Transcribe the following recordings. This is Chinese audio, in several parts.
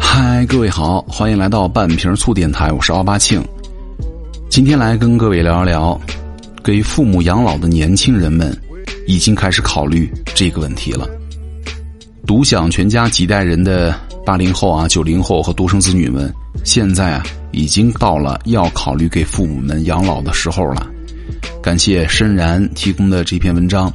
嗨，各位好，欢迎来到半瓶醋电台，我是奥巴庆。今天来跟各位聊一聊，给父母养老的年轻人们已经开始考虑这个问题了。独享全家几代人的八零后啊、九零后和独生子女们，现在啊已经到了要考虑给父母们养老的时候了。感谢深然提供的这篇文章。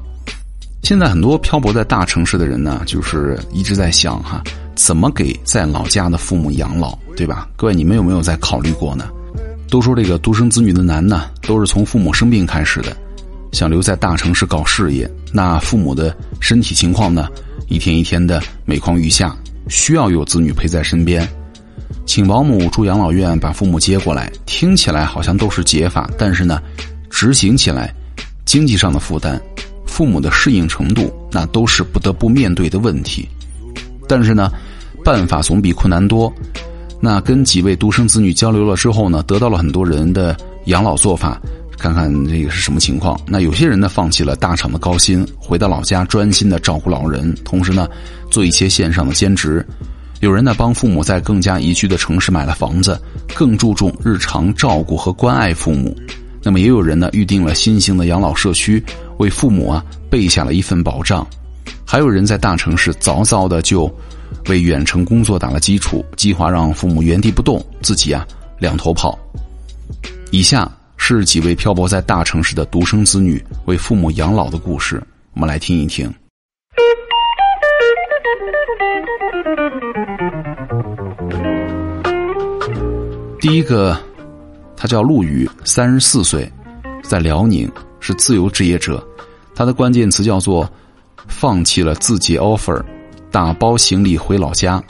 现在很多漂泊在大城市的人呢，就是一直在想哈，怎么给在老家的父母养老，对吧？各位，你们有没有在考虑过呢？都说这个独生子女的难呢，都是从父母生病开始的。想留在大城市搞事业，那父母的身体情况呢，一天一天的每况愈下，需要有子女陪在身边。请保姆住养老院，把父母接过来，听起来好像都是解法，但是呢，执行起来，经济上的负担，父母的适应程度，那都是不得不面对的问题。但是呢，办法总比困难多。那跟几位独生子女交流了之后呢，得到了很多人的养老做法，看看这个是什么情况。那有些人呢，放弃了大厂的高薪，回到老家专心的照顾老人，同时呢，做一些线上的兼职。有人呢，帮父母在更加宜居的城市买了房子，更注重日常照顾和关爱父母。那么也有人呢，预定了新型的养老社区，为父母啊备下了一份保障。还有人在大城市早早的就为远程工作打了基础，计划让父母原地不动，自己啊两头跑。以下是几位漂泊在大城市的独生子女为父母养老的故事，我们来听一听。第一个，他叫陆羽，三十四岁，在辽宁，是自由职业者。他的关键词叫做放弃了自己 offer，打包行李回老家。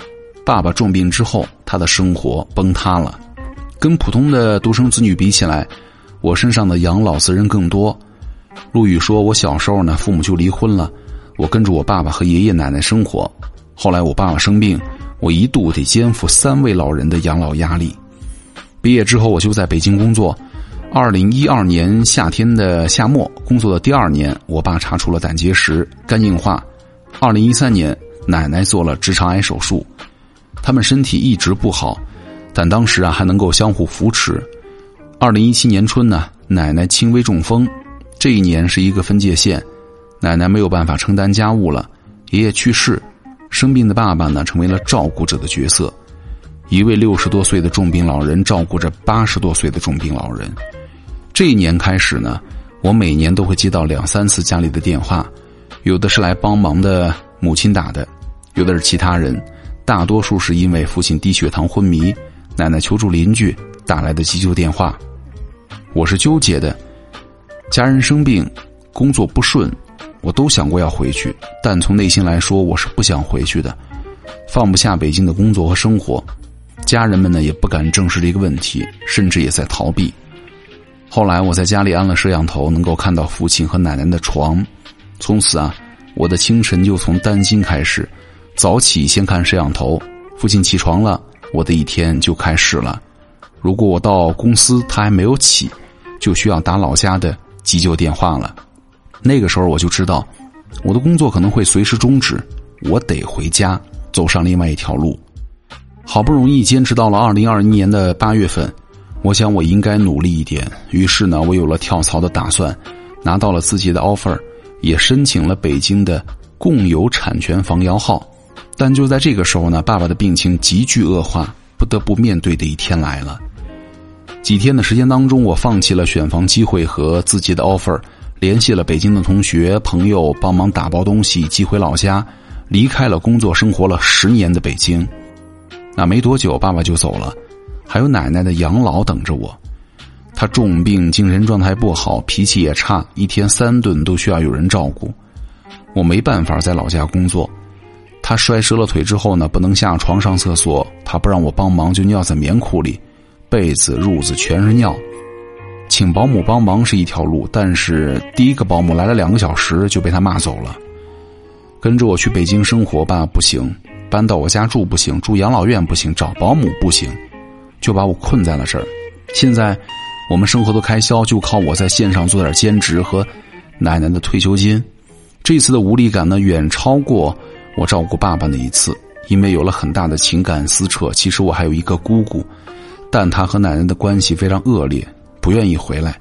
爸爸重病之后，他的生活崩塌了。跟普通的独生子女比起来，我身上的养老责任更多。陆羽说：“我小时候呢，父母就离婚了，我跟着我爸爸和爷爷奶奶生活。后来我爸爸生病，我一度得肩负三位老人的养老压力。毕业之后，我就在北京工作。二零一二年夏天的夏末，工作的第二年，我爸查出了胆结石、肝硬化。二零一三年，奶奶做了直肠癌手术，他们身体一直不好。”但当时啊还能够相互扶持。二零一七年春呢，奶奶轻微中风，这一年是一个分界线，奶奶没有办法承担家务了，爷爷去世，生病的爸爸呢成为了照顾者的角色，一位六十多岁的重病老人照顾着八十多岁的重病老人。这一年开始呢，我每年都会接到两三次家里的电话，有的是来帮忙的母亲打的，有的是其他人，大多数是因为父亲低血糖昏迷。奶奶求助邻居打来的急救电话，我是纠结的。家人生病，工作不顺，我都想过要回去，但从内心来说，我是不想回去的。放不下北京的工作和生活，家人们呢也不敢正视这个问题，甚至也在逃避。后来我在家里安了摄像头，能够看到父亲和奶奶的床。从此啊，我的清晨就从担心开始，早起先看摄像头，父亲起床了。我的一天就开始了。如果我到公司他还没有起，就需要打老家的急救电话了。那个时候我就知道，我的工作可能会随时终止，我得回家，走上另外一条路。好不容易坚持到了二零二一年的八月份，我想我应该努力一点。于是呢，我有了跳槽的打算，拿到了自己的 offer，也申请了北京的共有产权房摇号。但就在这个时候呢，爸爸的病情急剧恶化，不得不面对的一天来了。几天的时间当中，我放弃了选房机会和自己的 offer，联系了北京的同学朋友，帮忙打包东西寄回老家，离开了工作生活了十年的北京。那没多久，爸爸就走了，还有奶奶的养老等着我。他重病，精神状态不好，脾气也差，一天三顿都需要有人照顾。我没办法在老家工作。他摔折了腿之后呢，不能下床上厕所，他不让我帮忙，就尿在棉裤里，被子褥子全是尿。请保姆帮忙是一条路，但是第一个保姆来了两个小时就被他骂走了。跟着我去北京生活吧，不行；搬到我家住不行；住养老院不行；找保姆不行，就把我困在了这儿。现在我们生活的开销就靠我在线上做点兼职和奶奶的退休金。这次的无力感呢，远超过我照顾爸爸那一次，因为有了很大的情感撕扯。其实我还有一个姑姑，但她和奶奶的关系非常恶劣，不愿意回来，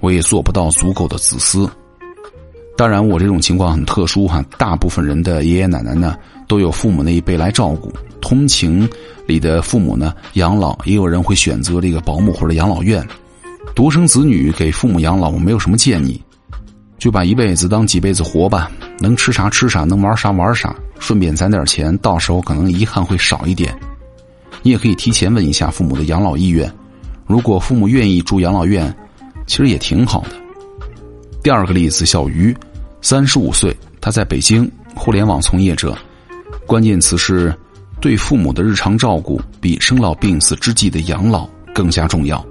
我也做不到足够的自私。当然，我这种情况很特殊哈，大部分人的爷爷奶奶呢都有父母那一辈来照顾。通情里的父母呢养老，也有人会选择这个保姆或者养老院。独生子女给父母养老，我没有什么建议，就把一辈子当几辈子活吧，能吃啥吃啥，能玩啥玩啥，顺便攒点钱，到时候可能遗憾会少一点。你也可以提前问一下父母的养老意愿，如果父母愿意住养老院，其实也挺好的。第二个例子，小鱼，三十五岁，他在北京，互联网从业者，关键词是对父母的日常照顾比生老病死之际的养老更加重要。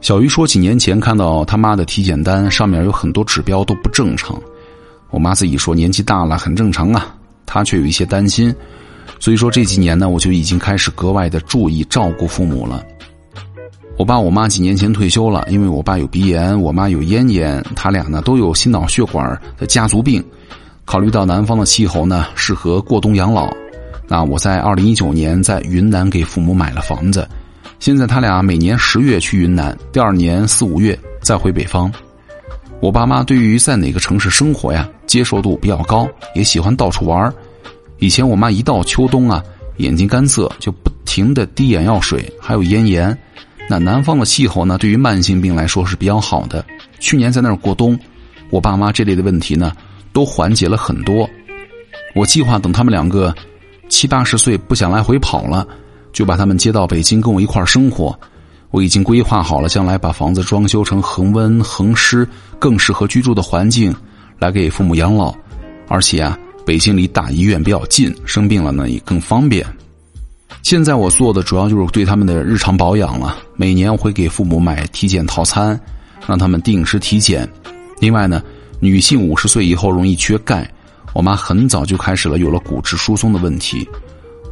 小鱼说，几年前看到他妈的体检单上面有很多指标都不正常，我妈自己说年纪大了很正常啊，她却有一些担心，所以说这几年呢，我就已经开始格外的注意照顾父母了。我爸我妈几年前退休了，因为我爸有鼻炎，我妈有咽炎，他俩呢都有心脑血管的家族病。考虑到南方的气候呢适合过冬养老，那我在二零一九年在云南给父母买了房子。现在他俩每年十月去云南，第二年四五月再回北方。我爸妈对于在哪个城市生活呀接受度比较高，也喜欢到处玩。以前我妈一到秋冬啊，眼睛干涩就不停的滴眼药水，还有咽炎。那南方的气候呢，对于慢性病来说是比较好的。去年在那儿过冬，我爸妈这类的问题呢，都缓解了很多。我计划等他们两个七八十岁不想来回跑了，就把他们接到北京跟我一块儿生活。我已经规划好了，将来把房子装修成恒温恒湿、更适合居住的环境，来给父母养老。而且啊，北京离大医院比较近，生病了呢也更方便。现在我做的主要就是对他们的日常保养了。每年我会给父母买体检套餐，让他们定时体检。另外呢，女性五十岁以后容易缺钙，我妈很早就开始了有了骨质疏松的问题。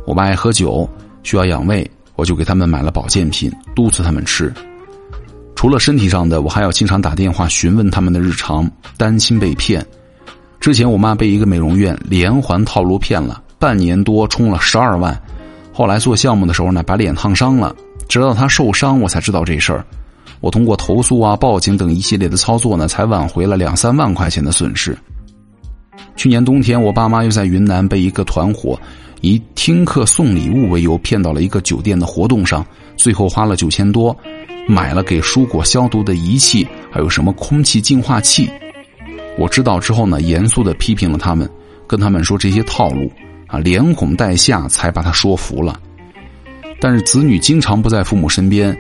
我爸爱喝酒，需要养胃，我就给他们买了保健品，督促他们吃。除了身体上的，我还要经常打电话询问他们的日常，担心被骗。之前我妈被一个美容院连环套路骗了，半年多充了十二万。后来做项目的时候呢，把脸烫伤了，直到她受伤，我才知道这事儿。我通过投诉啊、报警等一系列的操作呢，才挽回了两三万块钱的损失。去年冬天，我爸妈又在云南被一个团伙以听课送礼物为由骗到了一个酒店的活动上，最后花了九千多，买了给蔬果消毒的仪器，还有什么空气净化器。我知道之后呢，严肃的批评了他们，跟他们说这些套路。啊，连哄带吓才把他说服了。但是子女经常不在父母身边，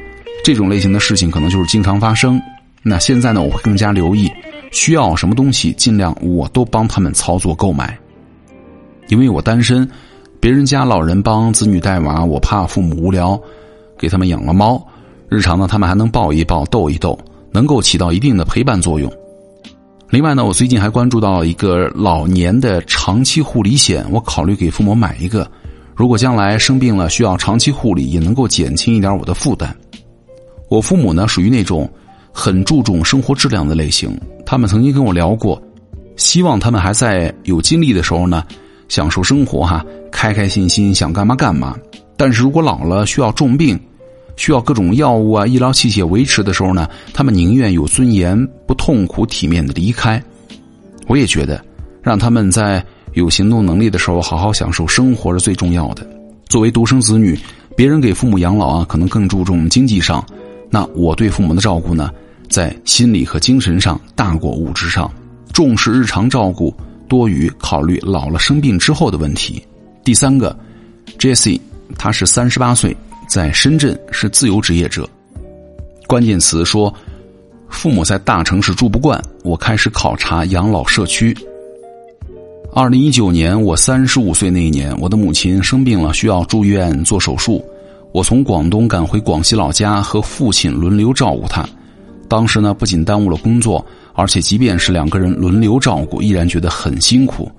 这种类型的事情可能就是经常发生。那现在呢，我会更加留意，需要什么东西，尽量我都帮他们操作购买。因为我单身，别人家老人帮子女带娃，我怕父母无聊，给他们养了猫。日常呢，他们还能抱一抱、逗一逗，能够起到一定的陪伴作用。另外呢，我最近还关注到一个老年的长期护理险，我考虑给父母买一个。如果将来生病了需要长期护理，也能够减轻一点我的负担。我父母呢属于那种很注重生活质量的类型，他们曾经跟我聊过，希望他们还在有精力的时候呢，享受生活哈，开开心心想干嘛干嘛。但是如果老了需要重病。需要各种药物啊、医疗器械维持的时候呢，他们宁愿有尊严、不痛苦、体面的离开。我也觉得，让他们在有行动能力的时候好好享受生活是最重要的。作为独生子女，别人给父母养老啊，可能更注重经济上，那我对父母的照顾呢，在心理和精神上大过物质上，重视日常照顾多于考虑老了生病之后的问题。第三个，Jesse，他是三十八岁。在深圳是自由职业者，关键词说，父母在大城市住不惯，我开始考察养老社区。二零一九年，我三十五岁那一年，我的母亲生病了，需要住院做手术，我从广东赶回广西老家，和父亲轮流照顾他。当时呢，不仅耽误了工作，而且即便是两个人轮流照顾，依然觉得很辛苦。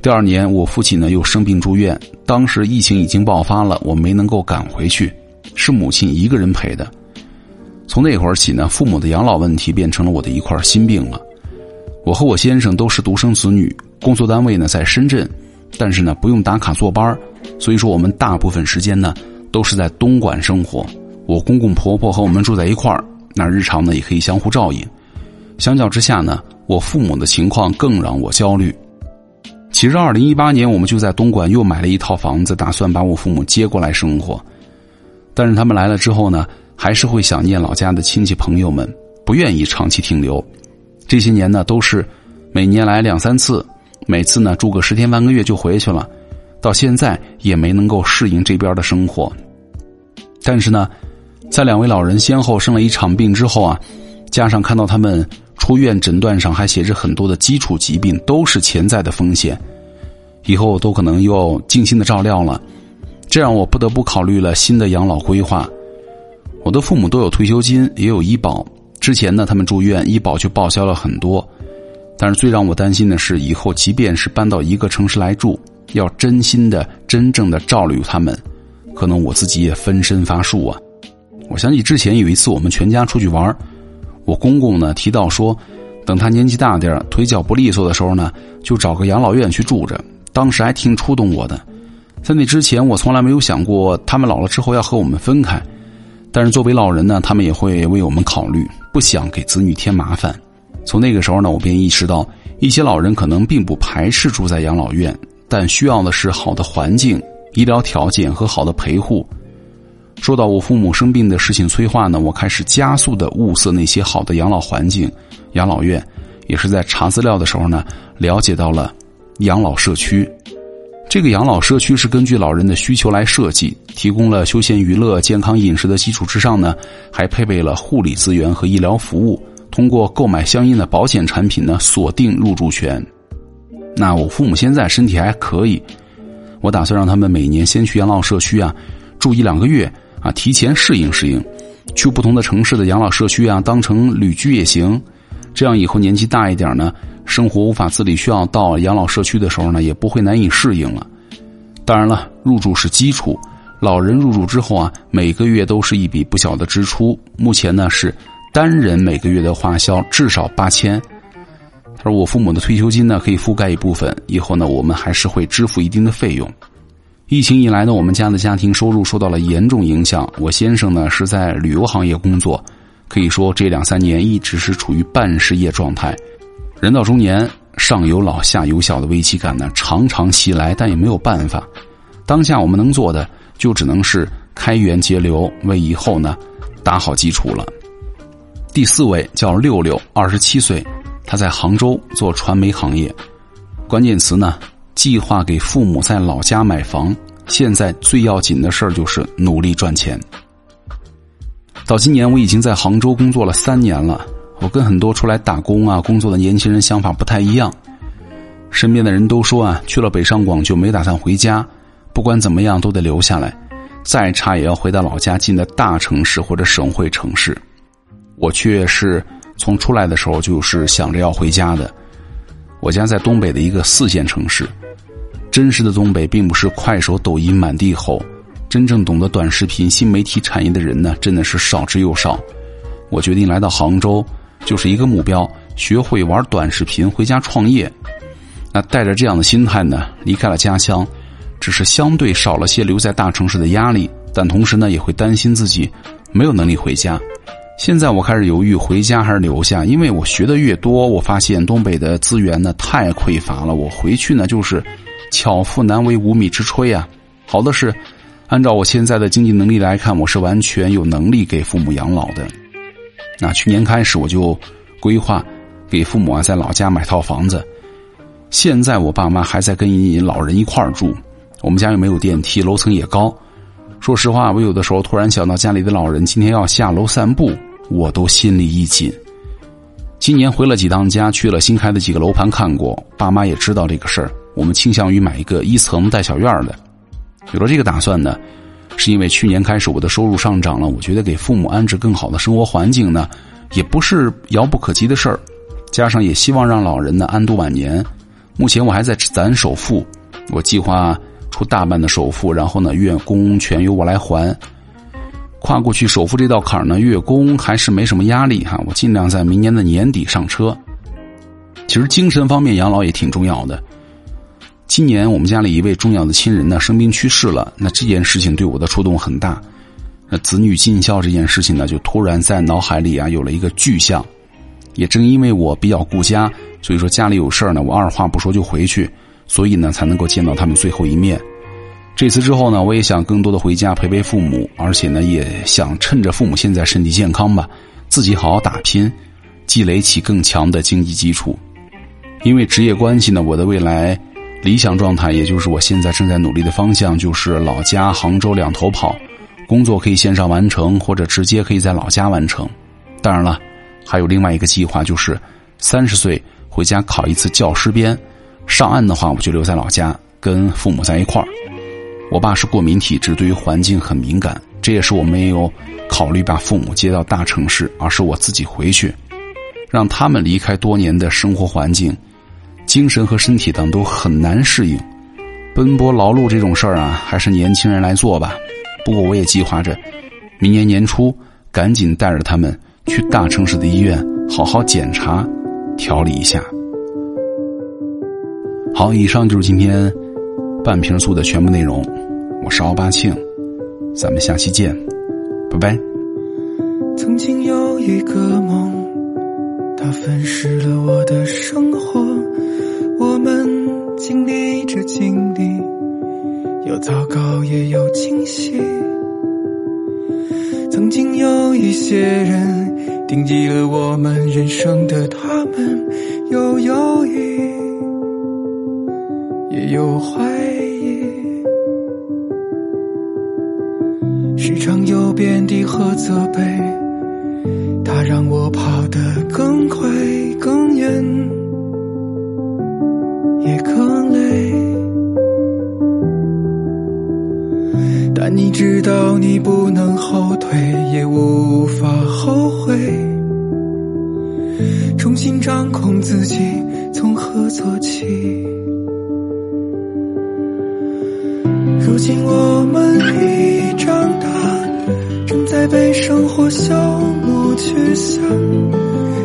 第二年，我父亲呢又生病住院，当时疫情已经爆发了，我没能够赶回去，是母亲一个人陪的。从那会儿起呢，父母的养老问题变成了我的一块心病了。我和我先生都是独生子女，工作单位呢在深圳，但是呢不用打卡坐班所以说我们大部分时间呢都是在东莞生活。我公公婆婆和我们住在一块儿，那日常呢也可以相互照应。相较之下呢，我父母的情况更让我焦虑。其实，二零一八年我们就在东莞又买了一套房子，打算把我父母接过来生活。但是他们来了之后呢，还是会想念老家的亲戚朋友们，不愿意长期停留。这些年呢，都是每年来两三次，每次呢住个十天半个月就回去了。到现在也没能够适应这边的生活。但是呢，在两位老人先后生了一场病之后啊，加上看到他们。出院诊断上还写着很多的基础疾病，都是潜在的风险，以后都可能又精心的照料了。这让我不得不考虑了新的养老规划。我的父母都有退休金，也有医保。之前呢，他们住院医保就报销了很多。但是最让我担心的是，以后即便是搬到一个城市来住，要真心的、真正的照料他们，可能我自己也分身乏术啊。我想起之前有一次我们全家出去玩。我公公呢提到说，等他年纪大点腿脚不利索的时候呢，就找个养老院去住着。当时还挺触动我的。在那之前，我从来没有想过他们老了之后要和我们分开。但是作为老人呢，他们也会为我们考虑，不想给子女添麻烦。从那个时候呢，我便意识到，一些老人可能并不排斥住在养老院，但需要的是好的环境、医疗条件和好的陪护。说到我父母生病的事情催化呢，我开始加速的物色那些好的养老环境、养老院，也是在查资料的时候呢，了解到了养老社区。这个养老社区是根据老人的需求来设计，提供了休闲娱乐、健康饮食的基础之上呢，还配备了护理资源和医疗服务。通过购买相应的保险产品呢，锁定入住权。那我父母现在身体还可以，我打算让他们每年先去养老社区啊，住一两个月。啊，提前适应适应，去不同的城市的养老社区啊，当成旅居也行。这样以后年纪大一点呢，生活无法自理，需要到养老社区的时候呢，也不会难以适应了。当然了，入住是基础，老人入住之后啊，每个月都是一笔不小的支出。目前呢是单人每个月的花销至少八千。他说我父母的退休金呢可以覆盖一部分，以后呢我们还是会支付一定的费用。疫情以来呢，我们家的家庭收入受到了严重影响。我先生呢是在旅游行业工作，可以说这两三年一直是处于半失业状态。人到中年，上有老下有小的危机感呢常常袭来，但也没有办法。当下我们能做的就只能是开源节流，为以后呢打好基础了。第四位叫六六，二十七岁，他在杭州做传媒行业，关键词呢。计划给父母在老家买房，现在最要紧的事儿就是努力赚钱。到今年我已经在杭州工作了三年了，我跟很多出来打工啊工作的年轻人想法不太一样。身边的人都说啊，去了北上广就没打算回家，不管怎么样都得留下来，再差也要回到老家近的大城市或者省会城市。我却是从出来的时候就是想着要回家的。我家在东北的一个四线城市。真实的东北并不是快手、抖音满地吼，真正懂得短视频、新媒体产业的人呢，真的是少之又少。我决定来到杭州，就是一个目标：学会玩短视频，回家创业。那带着这样的心态呢，离开了家乡，只是相对少了些留在大城市的压力，但同时呢，也会担心自己没有能力回家。现在我开始犹豫回家还是留下，因为我学的越多，我发现东北的资源呢太匮乏了。我回去呢就是。巧妇难为无米之炊呀！好的是，按照我现在的经济能力来看，我是完全有能力给父母养老的。那去年开始我就规划给父母啊在老家买套房子。现在我爸妈还在跟老人一块儿住，我们家又没有电梯，楼层也高。说实话，我有的时候突然想到家里的老人今天要下楼散步，我都心里一紧。今年回了几趟家，去了新开的几个楼盘看过，爸妈也知道这个事儿。我们倾向于买一个一层带小院的。有了这个打算呢，是因为去年开始我的收入上涨了，我觉得给父母安置更好的生活环境呢，也不是遥不可及的事儿。加上也希望让老人呢安度晚年。目前我还在攒首付，我计划出大半的首付，然后呢月供全由我来还。跨过去首付这道坎呢，月供还是没什么压力哈。我尽量在明年的年底上车。其实精神方面养老也挺重要的。今年我们家里一位重要的亲人呢生病去世了，那这件事情对我的触动很大。那子女尽孝这件事情呢，就突然在脑海里啊有了一个具象。也正因为我比较顾家，所以说家里有事儿呢，我二话不说就回去，所以呢才能够见到他们最后一面。这次之后呢，我也想更多的回家陪陪父母，而且呢也想趁着父母现在身体健康吧，自己好好打拼，积累起更强的经济基础。因为职业关系呢，我的未来。理想状态，也就是我现在正在努力的方向，就是老家杭州两头跑，工作可以线上完成，或者直接可以在老家完成。当然了，还有另外一个计划，就是三十岁回家考一次教师编，上岸的话，我就留在老家跟父母在一块儿。我爸是过敏体质，对于环境很敏感，这也是我没有考虑把父母接到大城市，而是我自己回去，让他们离开多年的生活环境。精神和身体等都很难适应，奔波劳碌这种事儿啊，还是年轻人来做吧。不过我也计划着，明年年初赶紧带着他们去大城市的医院好好检查、调理一下。好，以上就是今天半瓶醋的全部内容。我是奥巴庆，咱们下期见，拜拜。曾经有一个梦，它粉饰了我的生活。我们经历着经历，有糟糕也有惊喜。曾经有一些人定义了我们人生的，他们有犹豫，也有怀疑。时常有贬低和责备，它让我跑得更快更远。也更累，但你知道你不能后退，也无法后悔。重新掌控自己，从何做起？如今我们已，被生活消磨去向，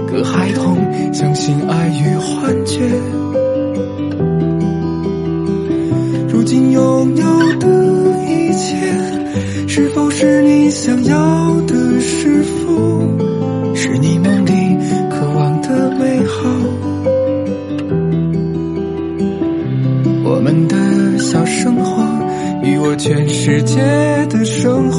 个孩童相信爱与幻觉。如今拥有的一切，是否是你想要的？是否是你梦里渴望的美好？我们的小生活与我全世界的生活，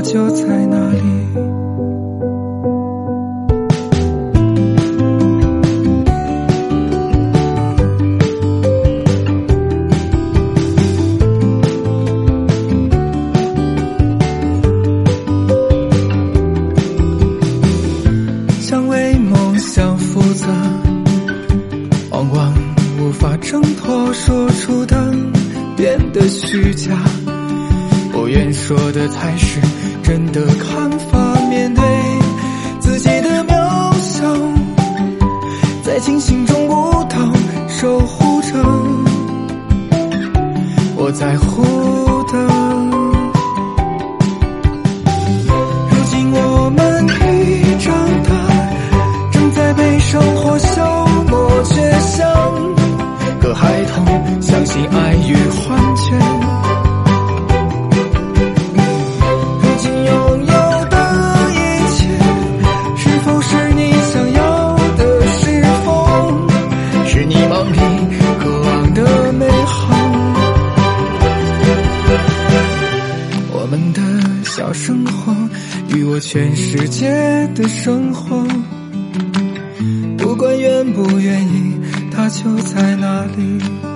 就在那里。星星中舞蹈，守护着。我在乎生活与我全世界的生活，不管愿不愿意，它就在那里。